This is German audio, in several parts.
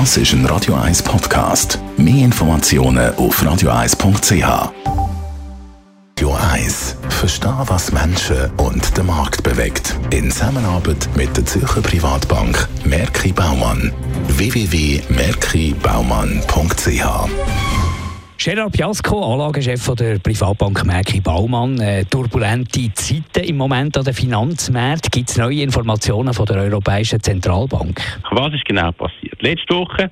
Das ist ein Radio 1 Podcast. Mehr Informationen auf radio1.ch. Radio 1. Verstehen, was Menschen und den Markt bewegt. In Zusammenarbeit mit der Zürcher Privatbank Merki Baumann. www.merkibaumann.ch Gerard Piasco, Anlagechef der Privatbank Merki Baumann. Äh, turbulente Zeiten im Moment an den Finanzmärkten. Gibt es neue Informationen von der Europäischen Zentralbank? Was ist genau passiert? Letzte Woche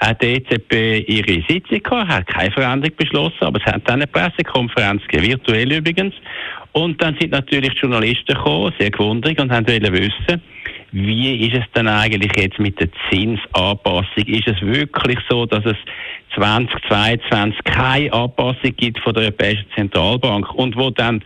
hat die EZB ihre Sitzung gehabt, hat keine Veränderung beschlossen, aber es hat eine Pressekonferenz gegeben, virtuell übrigens. Und dann sind natürlich die Journalisten gekommen, sehr gewundert und haben wissen, wie ist es denn eigentlich jetzt mit der Zinsanpassung? Ist es wirklich so, dass es 2022 keine Anpassung gibt von der Europäischen Zentralbank und wo dann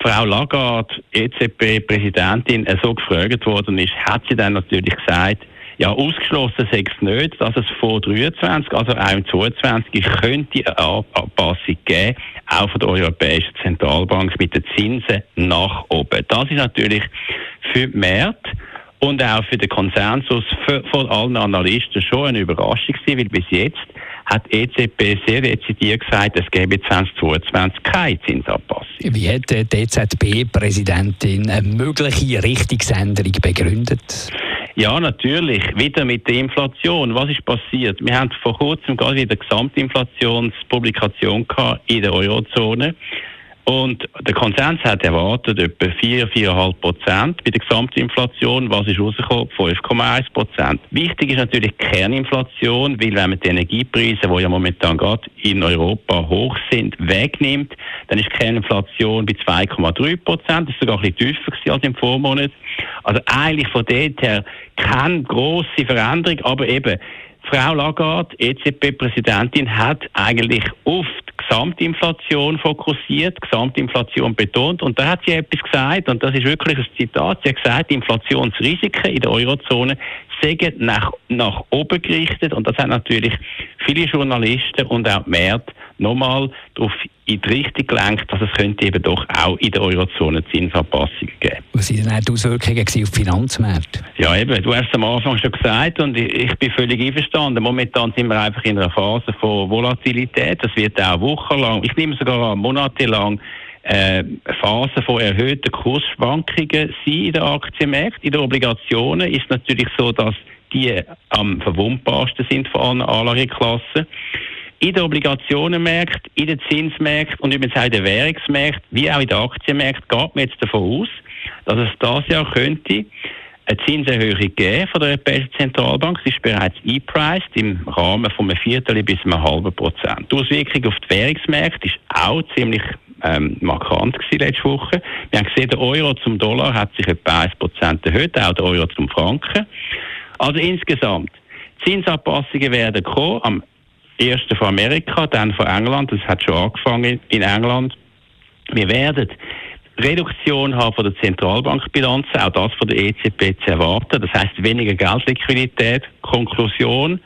Frau Lagarde, EZB-Präsidentin, so gefragt worden ist, hat sie dann natürlich gesagt, ja, ausgeschlossen sei es nicht, dass es vor 23, also auch im 22, könnte eine Anpassung geben, auch von der Europäischen Zentralbank mit den Zinsen nach oben. Das ist natürlich für die und auch für den Konsensus von allen Analysten schon eine Überraschung gewesen, weil bis jetzt hat EZB sehr dezidiert gesagt, es gäbe 2022 keine Zinsanpassung. Wie hat die EZB-Präsidentin eine mögliche Richtungsänderung begründet? Ja, natürlich. Wieder mit der Inflation. Was ist passiert? Wir haben vor kurzem gerade wieder Gesamtinflationspublikation in der Eurozone. Und der Konsens hat erwartet etwa 4, 4,5 Prozent bei der Gesamtinflation. Was ist rausgekommen? 5,1 Prozent. Wichtig ist natürlich die Kerninflation, weil wenn man die Energiepreise, die ja momentan gerade in Europa hoch sind, wegnimmt, dann ist die Kerninflation bei 2,3 Prozent. Das ist sogar ein bisschen tiefer als im Vormonat. Also eigentlich von dort her keine grosse Veränderung, aber eben Frau Lagarde, EZB-Präsidentin, hat eigentlich die Gesamtinflation fokussiert, Gesamtinflation betont. Und da hat sie etwas gesagt, und das ist wirklich ein Zitat. Sie hat gesagt, Inflationsrisiken in der Eurozone seien nach, nach oben gerichtet. Und das hat natürlich viele Journalisten und auch die Märkte nochmal darauf in die Richtung gelenkt, dass es könnte eben doch auch in der Eurozone Zinsanpassungen geben. Was waren denn die Auswirkungen auf die Finanzmärkte? Ja, eben, du hast es am Anfang schon gesagt und ich bin völlig einverstanden. Momentan sind wir einfach in einer Phase von Volatilität. Das wird auch wochenlang, ich nehme sogar monatelang äh, Phase von erhöhten Kursschwankungen sein in den Aktienmärkten. In den Obligationen ist es natürlich so, dass die am verwundbarsten sind von allen Anlageklassen in den Obligationenmärkten, in den Zinsmärkten und übrigens auch in den Währungsmärkten, wie auch in den Aktienmärkten, geht man jetzt davon aus, dass es das Jahr könnte eine Zinserhöhung geben von der Europäischen Zentralbank. Sie ist bereits eingepreist im Rahmen von einem Viertel bis einem halben Prozent. Die Auswirkung auf die Währungsmärkte ist auch ziemlich ähm, markant gewesen letzte Woche. Wir haben gesehen, der Euro zum Dollar hat sich etwa 1 Prozent erhöht, auch der Euro zum Franken. Also insgesamt, Zinsanpassungen werden kommen. Am ersten von Amerika, dann von England. Das hat schon angefangen in England. Wir werden Reduktion haben von der Zentralbankbilanz, auch das von der EZB zu erwarten. Das heißt weniger Geldliquidität. Konklusion: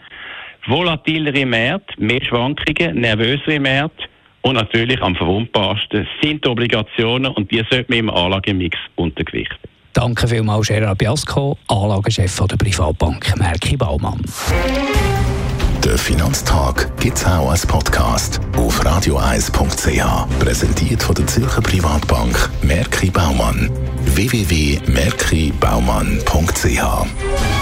volatilere Märkte, mehr Schwankungen, nervösere Märkte und natürlich am verwundbarsten sind die Obligationen und die sollten wir im Anlagemix untergewichten. Danke vielmals, Gerard Biasco, Anlagechef der Privatbank Merki Baumann. Der Finanztag gibt es auch als Podcast auf radioeis.ch. Präsentiert von der Zürcher Privatbank Merki Baumann. www.merkibaumann.ch